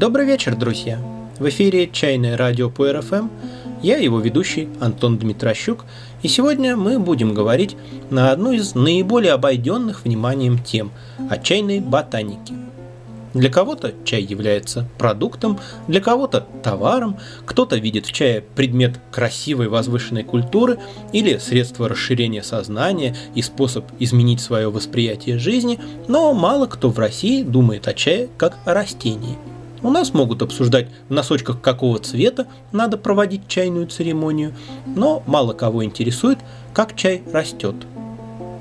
Добрый вечер, друзья! В эфире «Чайное радио по РФМ». Я его ведущий Антон Дмитрощук, и сегодня мы будем говорить на одну из наиболее обойденных вниманием тем – о чайной ботанике. Для кого-то чай является продуктом, для кого-то товаром, кто-то видит в чае предмет красивой возвышенной культуры или средство расширения сознания и способ изменить свое восприятие жизни, но мало кто в России думает о чае как о растении – у нас могут обсуждать в носочках какого цвета надо проводить чайную церемонию, но мало кого интересует, как чай растет.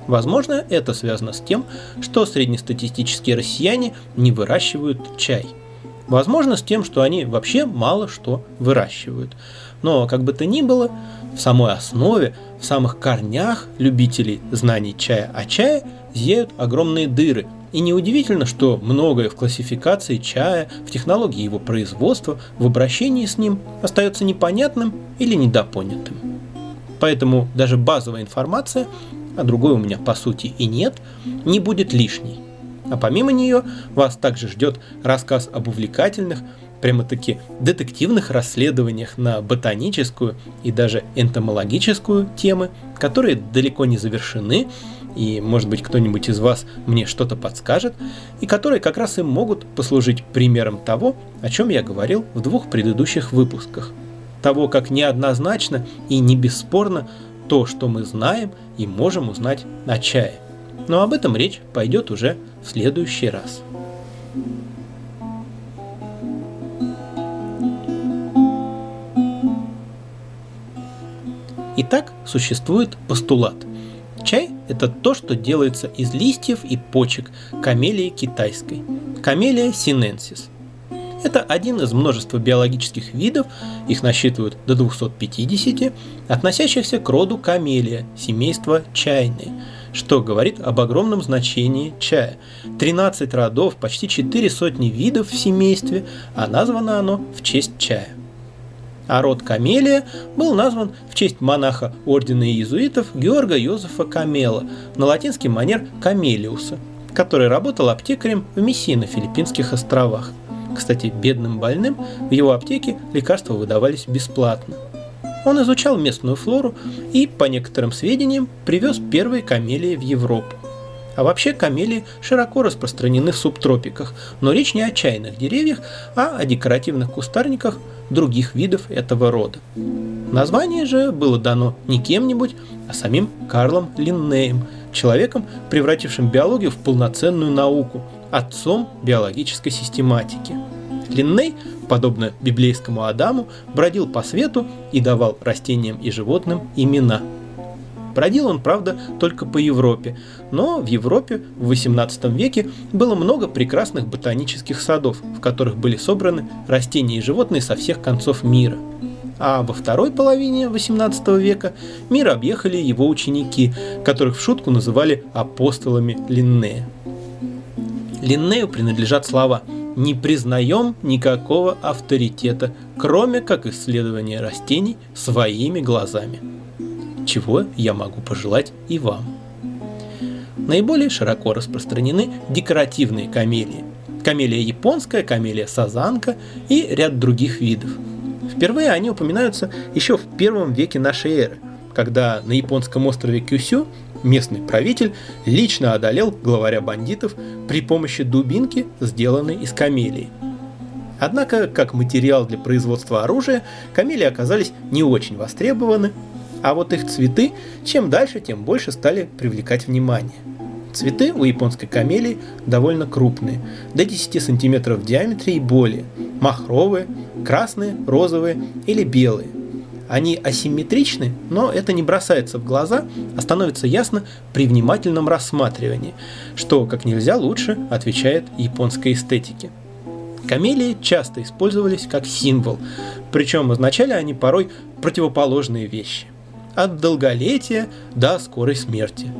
Возможно, это связано с тем, что среднестатистические россияне не выращивают чай. Возможно, с тем, что они вообще мало что выращивают. Но, как бы то ни было, в самой основе, в самых корнях любителей знаний чая о чае зияют огромные дыры – и неудивительно, что многое в классификации чая, в технологии его производства, в обращении с ним остается непонятным или недопонятым. Поэтому даже базовая информация, а другой у меня по сути и нет, не будет лишней. А помимо нее вас также ждет рассказ об увлекательных, прямо-таки детективных расследованиях на ботаническую и даже энтомологическую темы, которые далеко не завершены, и, может быть, кто-нибудь из вас мне что-то подскажет, и которые как раз и могут послужить примером того, о чем я говорил в двух предыдущих выпусках. Того, как неоднозначно и не бесспорно то, что мы знаем и можем узнать о чае. Но об этом речь пойдет уже в следующий раз. Итак, существует постулат – Чай – это то, что делается из листьев и почек камелии китайской, камелия синенсис. Это один из множества биологических видов, их насчитывают до 250, относящихся к роду камелия, семейства чайные, что говорит об огромном значении чая. 13 родов, почти 4 сотни видов в семействе, а названо оно в честь чая а род Камелия был назван в честь монаха ордена иезуитов Георга Йозефа Камела, на латинский манер Камелиуса, который работал аптекарем в Мессии на Филиппинских островах. Кстати, бедным больным в его аптеке лекарства выдавались бесплатно. Он изучал местную флору и, по некоторым сведениям, привез первые камелии в Европу. А вообще камелии широко распространены в субтропиках, но речь не о чайных деревьях, а о декоративных кустарниках других видов этого рода. Название же было дано не кем-нибудь, а самим Карлом Линнеем, человеком, превратившим биологию в полноценную науку, отцом биологической систематики. Линней, подобно библейскому Адаму, бродил по свету и давал растениям и животным имена – Бродил он, правда, только по Европе, но в Европе в 18 веке было много прекрасных ботанических садов, в которых были собраны растения и животные со всех концов мира. А во второй половине 18 века мир объехали его ученики, которых в шутку называли апостолами Линнея. Линнею принадлежат слова «не признаем никакого авторитета, кроме как исследования растений своими глазами» чего я могу пожелать и вам. Наиболее широко распространены декоративные камелии. Камелия японская, камелия сазанка и ряд других видов. Впервые они упоминаются еще в первом веке нашей эры, когда на японском острове Кюсю местный правитель лично одолел главаря бандитов при помощи дубинки, сделанной из камелии. Однако, как материал для производства оружия, камелии оказались не очень востребованы, а вот их цветы, чем дальше, тем больше стали привлекать внимание. Цветы у японской камелии довольно крупные, до 10 см в диаметре и более, махровые, красные, розовые или белые. Они асимметричны, но это не бросается в глаза, а становится ясно при внимательном рассматривании, что как нельзя лучше отвечает японской эстетике. Камелии часто использовались как символ, причем означали они порой противоположные вещи – от долголетия до скорой смерти.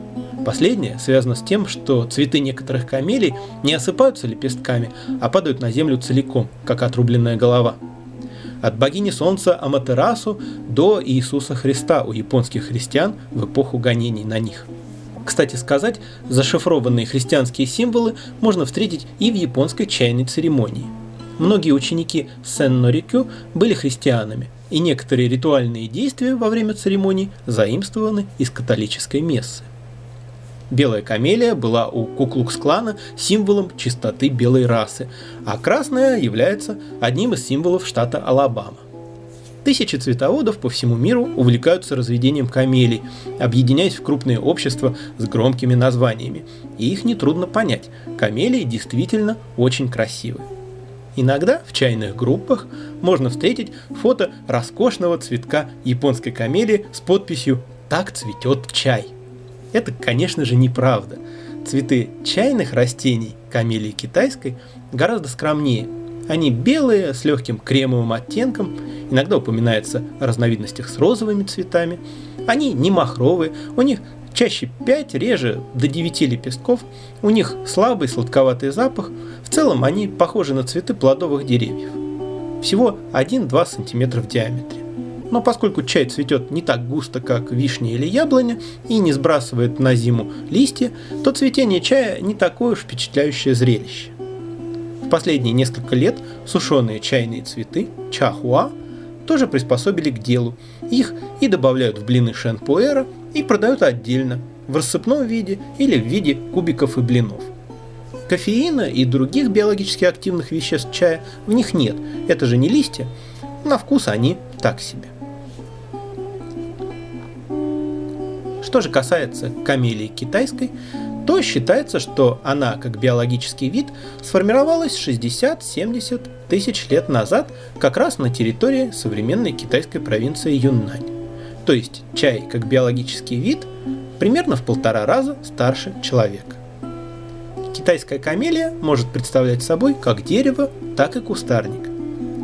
Последнее связано с тем, что цветы некоторых камелий не осыпаются лепестками, а падают на землю целиком, как отрубленная голова. От богини солнца Аматерасу до Иисуса Христа у японских христиан в эпоху гонений на них. Кстати сказать, зашифрованные христианские символы можно встретить и в японской чайной церемонии. Многие ученики Сен-Норикю были христианами, и некоторые ритуальные действия во время церемоний заимствованы из католической мессы. Белая камелия была у Куклукс-клана символом чистоты белой расы, а красная является одним из символов штата Алабама. Тысячи цветоводов по всему миру увлекаются разведением камелий, объединяясь в крупные общества с громкими названиями. И их нетрудно понять. Камелии действительно очень красивы. Иногда в чайных группах можно встретить фото роскошного цветка японской камелии с подписью «Так цветет чай». Это, конечно же, неправда. Цветы чайных растений камелии китайской гораздо скромнее. Они белые, с легким кремовым оттенком, иногда упоминается о разновидностях с розовыми цветами. Они не махровые, у них чаще 5, реже до 9 лепестков, у них слабый сладковатый запах, в целом они похожи на цветы плодовых деревьев. Всего 1-2 см в диаметре. Но поскольку чай цветет не так густо, как вишня или яблоня, и не сбрасывает на зиму листья, то цветение чая не такое уж впечатляющее зрелище. В последние несколько лет сушеные чайные цветы, чахуа, тоже приспособили к делу. Их и добавляют в блины шенпуэра, и продают отдельно, в рассыпном виде или в виде кубиков и блинов. Кофеина и других биологически активных веществ чая в них нет, это же не листья, на вкус они так себе. Что же касается камелии китайской, то считается, что она, как биологический вид, сформировалась 60-70 тысяч лет назад как раз на территории современной китайской провинции Юннань то есть чай как биологический вид, примерно в полтора раза старше человека. Китайская камелия может представлять собой как дерево, так и кустарник.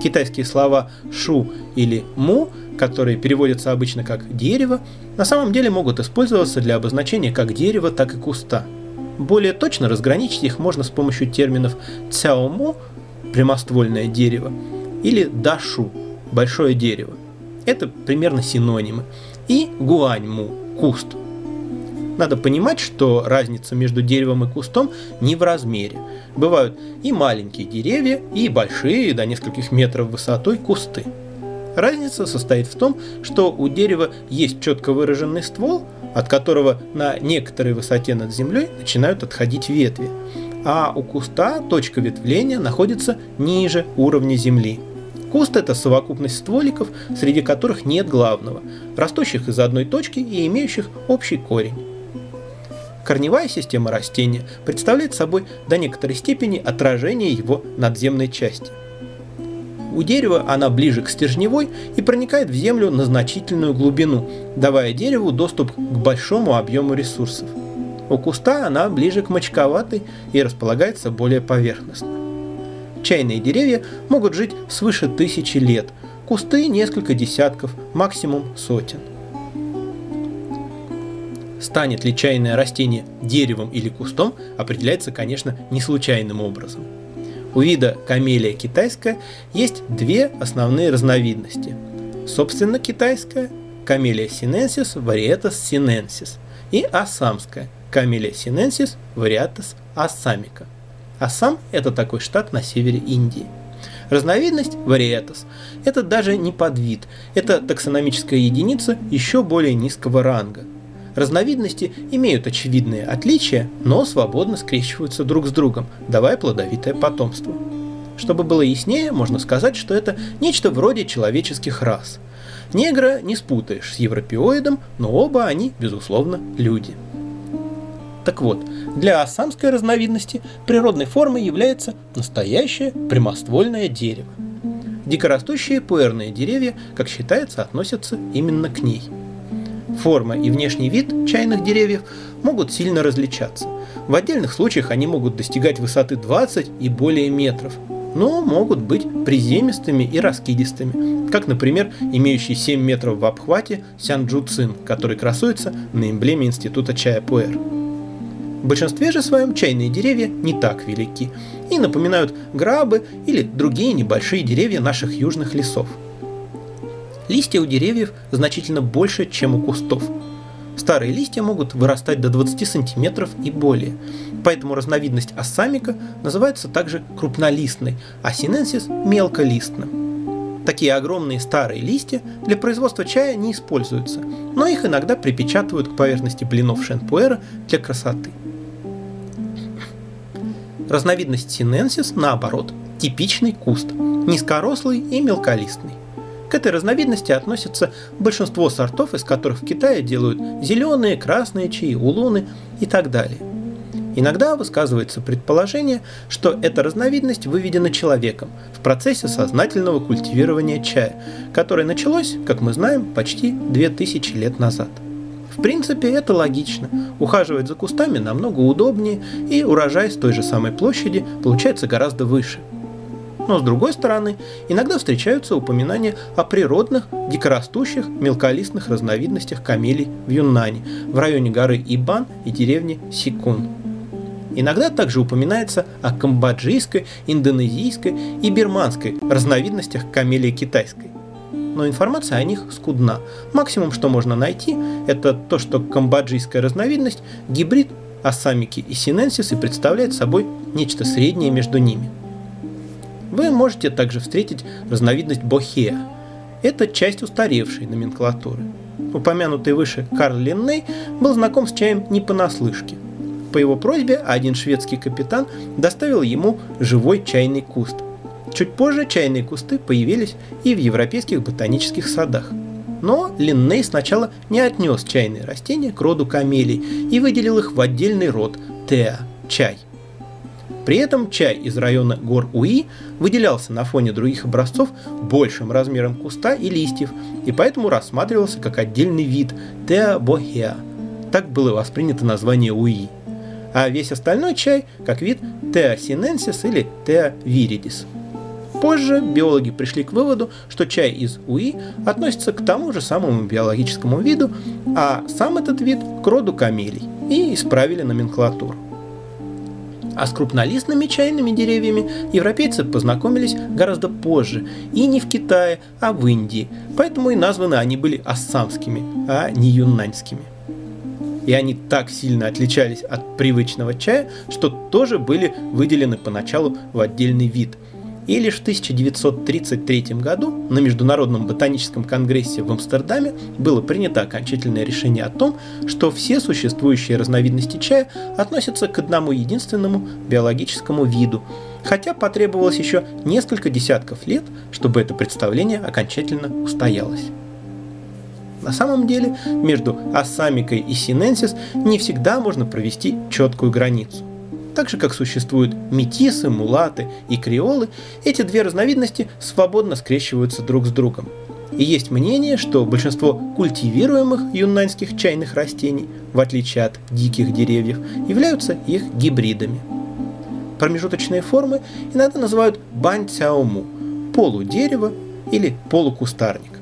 Китайские слова «шу» или «му», которые переводятся обычно как «дерево», на самом деле могут использоваться для обозначения как дерева, так и куста. Более точно разграничить их можно с помощью терминов «цяому» – прямоствольное дерево или «дашу» – большое дерево. Это примерно синонимы. И гуаньму – куст. Надо понимать, что разница между деревом и кустом не в размере. Бывают и маленькие деревья, и большие, до нескольких метров высотой, кусты. Разница состоит в том, что у дерева есть четко выраженный ствол, от которого на некоторой высоте над землей начинают отходить ветви, а у куста точка ветвления находится ниже уровня земли. Куст – это совокупность стволиков, среди которых нет главного, растущих из одной точки и имеющих общий корень. Корневая система растения представляет собой до некоторой степени отражение его надземной части. У дерева она ближе к стержневой и проникает в землю на значительную глубину, давая дереву доступ к большому объему ресурсов. У куста она ближе к мочковатой и располагается более поверхностно. Чайные деревья могут жить свыше тысячи лет, кусты несколько десятков, максимум сотен. Станет ли чайное растение деревом или кустом, определяется, конечно, не случайным образом. У вида камелия китайская есть две основные разновидности. Собственно, китайская Camellia sinensis varietas sinensis и ассамская Camellia sinensis varietas assamica. Ассам – это такой штат на севере Индии. Разновидность – varietas. Это даже не подвид, это таксономическая единица еще более низкого ранга. Разновидности имеют очевидные отличия, но свободно скрещиваются друг с другом, давая плодовитое потомство. Чтобы было яснее, можно сказать, что это нечто вроде человеческих рас. Негра не спутаешь с европеоидом, но оба они, безусловно, люди. Так вот, для ассамской разновидности природной формой является настоящее прямоствольное дерево. Дикорастущие пуэрные деревья, как считается, относятся именно к ней. Форма и внешний вид чайных деревьев могут сильно различаться. В отдельных случаях они могут достигать высоты 20 и более метров, но могут быть приземистыми и раскидистыми, как, например, имеющий 7 метров в обхвате Сянджу Цин, который красуется на эмблеме Института чая Пуэр. В большинстве же своем чайные деревья не так велики и напоминают грабы или другие небольшие деревья наших южных лесов. Листья у деревьев значительно больше, чем у кустов. Старые листья могут вырастать до 20 сантиметров и более. Поэтому разновидность ассамика называется также крупнолистной, а синенсис – мелколистным. Такие огромные старые листья для производства чая не используются, но их иногда припечатывают к поверхности блинов шенпуэра для красоты. Разновидность синенсис, наоборот, типичный куст, низкорослый и мелколистный. К этой разновидности относятся большинство сортов, из которых в Китае делают зеленые, красные чаи, улуны и так далее. Иногда высказывается предположение, что эта разновидность выведена человеком в процессе сознательного культивирования чая, которое началось, как мы знаем, почти 2000 лет назад. В принципе, это логично. Ухаживать за кустами намного удобнее, и урожай с той же самой площади получается гораздо выше – но с другой стороны, иногда встречаются упоминания о природных, дикорастущих, мелколистных разновидностях камелий в Юннане, в районе горы Ибан и деревни Сикун. Иногда также упоминается о камбоджийской, индонезийской и бирманской разновидностях камелии китайской. Но информация о них скудна. Максимум, что можно найти, это то, что камбоджийская разновидность – гибрид асамики и синенсис и представляет собой нечто среднее между ними – вы можете также встретить разновидность бохеа. Это часть устаревшей номенклатуры. Упомянутый выше Карл Линней был знаком с чаем не понаслышке. По его просьбе один шведский капитан доставил ему живой чайный куст. Чуть позже чайные кусты появились и в европейских ботанических садах. Но Линней сначала не отнес чайные растения к роду камелий и выделил их в отдельный род – теа – чай – при этом чай из района гор Уи выделялся на фоне других образцов большим размером куста и листьев, и поэтому рассматривался как отдельный вид Теа бохеа. Так было воспринято название Уи. А весь остальной чай как вид Теа синенсис или Теа виридис. Позже биологи пришли к выводу, что чай из Уи относится к тому же самому биологическому виду, а сам этот вид к роду камелий, и исправили номенклатуру. А с крупнолистными чайными деревьями европейцы познакомились гораздо позже, и не в Китае, а в Индии, поэтому и названы они были ассамскими, а не юннаньскими. И они так сильно отличались от привычного чая, что тоже были выделены поначалу в отдельный вид – и лишь в 1933 году на Международном ботаническом конгрессе в Амстердаме было принято окончательное решение о том, что все существующие разновидности чая относятся к одному единственному биологическому виду, хотя потребовалось еще несколько десятков лет, чтобы это представление окончательно устоялось. На самом деле между ассамикой и синенсис не всегда можно провести четкую границу. Так же, как существуют метисы, мулаты и креолы, эти две разновидности свободно скрещиваются друг с другом. И есть мнение, что большинство культивируемых юннаньских чайных растений, в отличие от диких деревьев, являются их гибридами. Промежуточные формы иногда называют бань цяому – полудерево или полукустарник.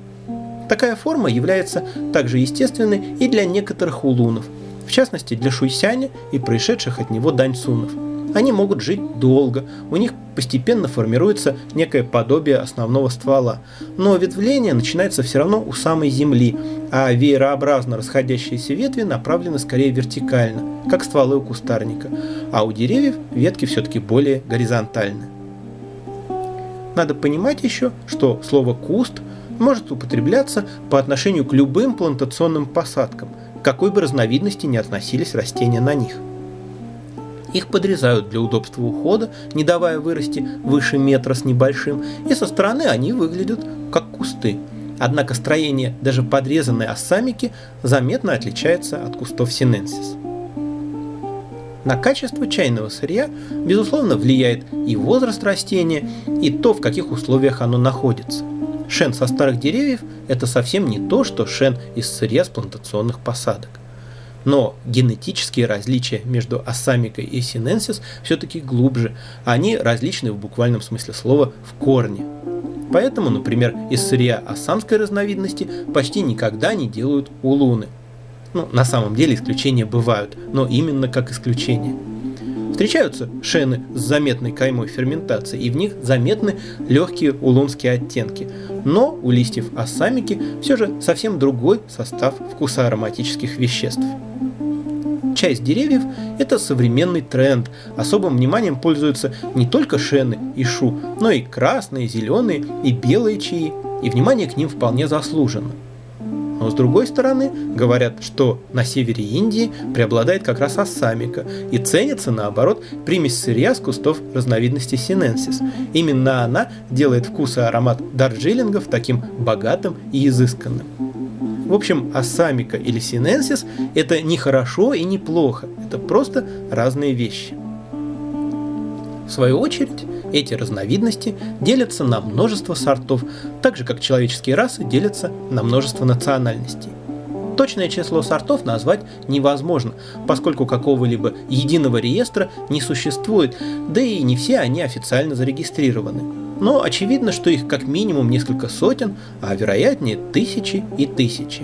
Такая форма является также естественной и для некоторых улунов – в частности для Шуйсяня и происшедших от него даньсунов. Они могут жить долго, у них постепенно формируется некое подобие основного ствола, но ветвление начинается все равно у самой земли, а веерообразно расходящиеся ветви направлены скорее вертикально, как стволы у кустарника, а у деревьев ветки все-таки более горизонтальны. Надо понимать еще, что слово «куст» может употребляться по отношению к любым плантационным посадкам – какой бы разновидности ни относились растения на них. Их подрезают для удобства ухода, не давая вырасти выше метра с небольшим, и со стороны они выглядят как кусты. Однако строение даже подрезанной осамики заметно отличается от кустов синенсис. На качество чайного сырья, безусловно, влияет и возраст растения, и то, в каких условиях оно находится. Шен со старых деревьев – это совсем не то, что шен из сырья с плантационных посадок. Но генетические различия между ассамикой и синенсис все-таки глубже, они различны в буквальном смысле слова в корне. Поэтому, например, из сырья ассамской разновидности почти никогда не делают улуны. Ну, на самом деле исключения бывают, но именно как исключение. Встречаются шены с заметной каймой ферментации, и в них заметны легкие улунские оттенки. Но у листьев ассамики все же совсем другой состав вкуса ароматических веществ. С деревьев – это современный тренд. Особым вниманием пользуются не только шены и шу, но и красные, зеленые и белые чаи, и внимание к ним вполне заслужено. Но с другой стороны, говорят, что на севере Индии преобладает как раз ассамика и ценится, наоборот, примесь сырья с кустов разновидности синенсис. Именно она делает вкус и аромат дарджилингов таким богатым и изысканным. В общем, ассамика или синенсис – это не хорошо и не плохо, это просто разные вещи. В свою очередь, эти разновидности делятся на множество сортов, так же как человеческие расы делятся на множество национальностей. Точное число сортов назвать невозможно, поскольку какого-либо единого реестра не существует, да и не все они официально зарегистрированы но очевидно, что их как минимум несколько сотен, а вероятнее тысячи и тысячи.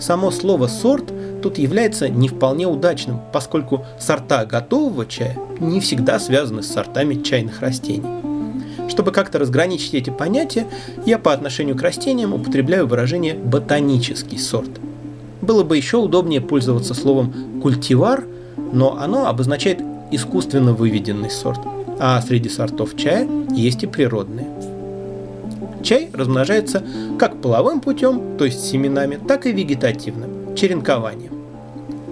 Само слово «сорт» тут является не вполне удачным, поскольку сорта готового чая не всегда связаны с сортами чайных растений. Чтобы как-то разграничить эти понятия, я по отношению к растениям употребляю выражение «ботанический сорт». Было бы еще удобнее пользоваться словом «культивар», но оно обозначает искусственно выведенный сорт – а среди сортов чая есть и природные. Чай размножается как половым путем, то есть семенами, так и вегетативным, черенкованием.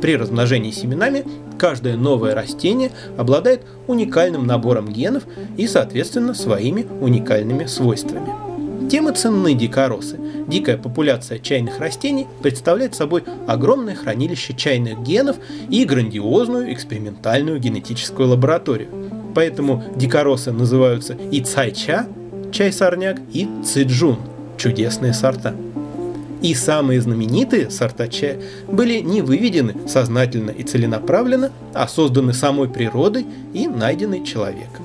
При размножении семенами каждое новое растение обладает уникальным набором генов и, соответственно, своими уникальными свойствами. Тем и ценны дикоросы. Дикая популяция чайных растений представляет собой огромное хранилище чайных генов и грандиозную экспериментальную генетическую лабораторию – Поэтому дикоросы называются и цайча, чай-сорняк, и циджун, чудесные сорта. И самые знаменитые сорта чая были не выведены сознательно и целенаправленно, а созданы самой природой и найдены человеком.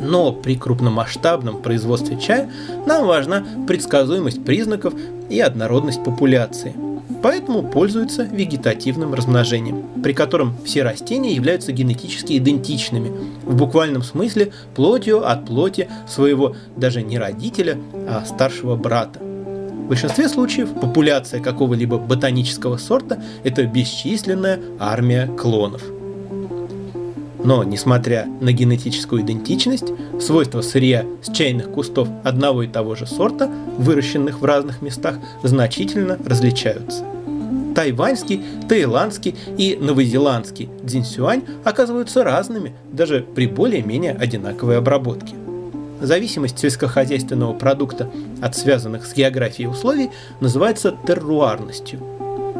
Но при крупномасштабном производстве чая нам важна предсказуемость признаков и однородность популяции – поэтому пользуются вегетативным размножением, при котором все растения являются генетически идентичными, в буквальном смысле плотью от плоти своего даже не родителя, а старшего брата. Большинстве случаев популяция какого-либо ботанического сорта – это бесчисленная армия клонов. Но, несмотря на генетическую идентичность, свойства сырья с чайных кустов одного и того же сорта, выращенных в разных местах, значительно различаются тайваньский, таиландский и новозеландский дзинсюань оказываются разными, даже при более-менее одинаковой обработке. Зависимость сельскохозяйственного продукта от связанных с географией условий называется терруарностью.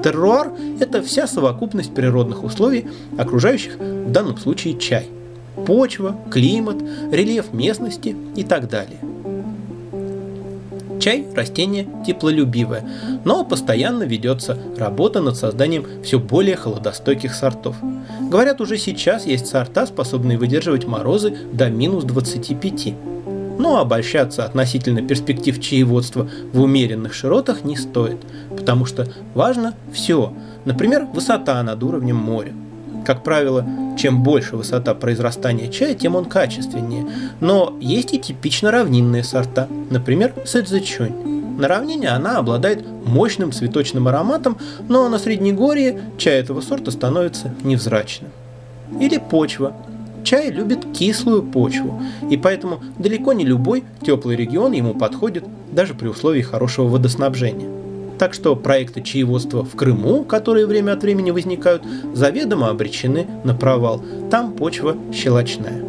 Терруар – это вся совокупность природных условий, окружающих в данном случае чай. Почва, климат, рельеф местности и так далее – Чай – растение теплолюбивое, но постоянно ведется работа над созданием все более холодостойких сортов. Говорят, уже сейчас есть сорта, способные выдерживать морозы до минус 25. Но обольщаться относительно перспектив чаеводства в умеренных широтах не стоит, потому что важно все, например, высота над уровнем моря. Как правило, чем больше высота произрастания чая, тем он качественнее. Но есть и типично равнинные сорта, например, сэдзэчунь. На равнине она обладает мощным цветочным ароматом, но на Среднегорье чай этого сорта становится невзрачным. Или почва. Чай любит кислую почву, и поэтому далеко не любой теплый регион ему подходит даже при условии хорошего водоснабжения. Так что проекты чаеводства в Крыму, которые время от времени возникают, заведомо обречены на провал. Там почва щелочная.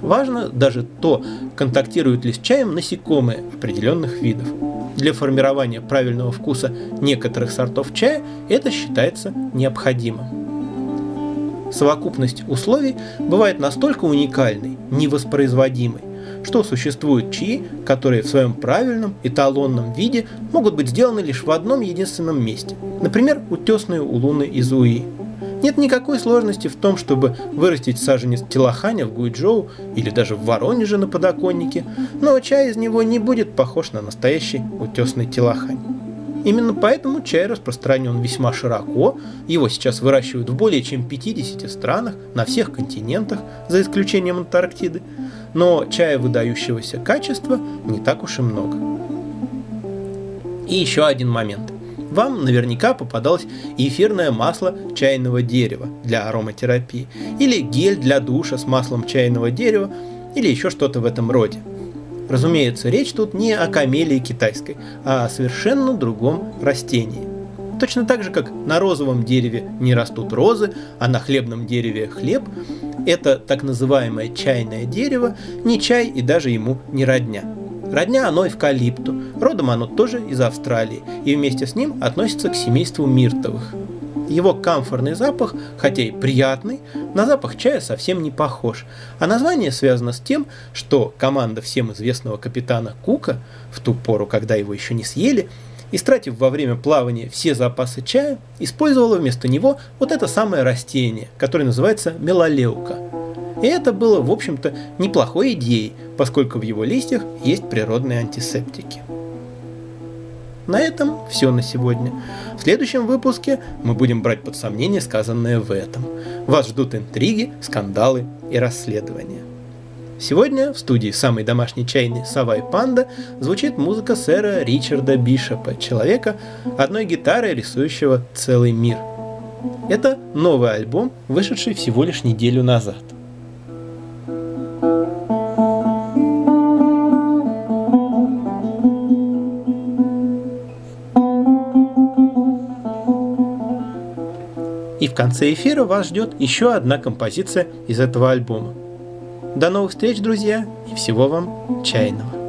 Важно даже то, контактируют ли с чаем насекомые определенных видов. Для формирования правильного вкуса некоторых сортов чая это считается необходимым. Совокупность условий бывает настолько уникальной, невоспроизводимой, что существуют чаи, которые в своем правильном эталонном виде могут быть сделаны лишь в одном единственном месте, например, утесные улуны из Уи. Нет никакой сложности в том, чтобы вырастить саженец телоханя в Гуйчжоу или даже в Воронеже на подоконнике, но чай из него не будет похож на настоящий утесный телохань. Именно поэтому чай распространен весьма широко, его сейчас выращивают в более чем 50 странах, на всех континентах, за исключением Антарктиды, но чая выдающегося качества не так уж и много. И еще один момент. Вам наверняка попадалось эфирное масло чайного дерева для ароматерапии, или гель для душа с маслом чайного дерева, или еще что-то в этом роде – Разумеется, речь тут не о камелии китайской, а о совершенно другом растении. Точно так же, как на розовом дереве не растут розы, а на хлебном дереве хлеб, это так называемое чайное дерево не чай и даже ему не родня. Родня оно эвкалипту, родом оно тоже из Австралии, и вместе с ним относится к семейству миртовых – его камфорный запах, хотя и приятный, на запах чая совсем не похож. А название связано с тем, что команда всем известного капитана Кука, в ту пору, когда его еще не съели, истратив во время плавания все запасы чая, использовала вместо него вот это самое растение, которое называется мелолеука. И это было, в общем-то, неплохой идеей, поскольку в его листьях есть природные антисептики. На этом все на сегодня. В следующем выпуске мы будем брать под сомнение сказанное в этом. Вас ждут интриги, скандалы и расследования. Сегодня в студии самой домашней чайной «Сова и панда» звучит музыка сэра Ричарда Бишопа, человека, одной гитарой рисующего целый мир. Это новый альбом, вышедший всего лишь неделю назад – в конце эфира вас ждет еще одна композиция из этого альбома. До новых встреч, друзья, и всего вам чайного.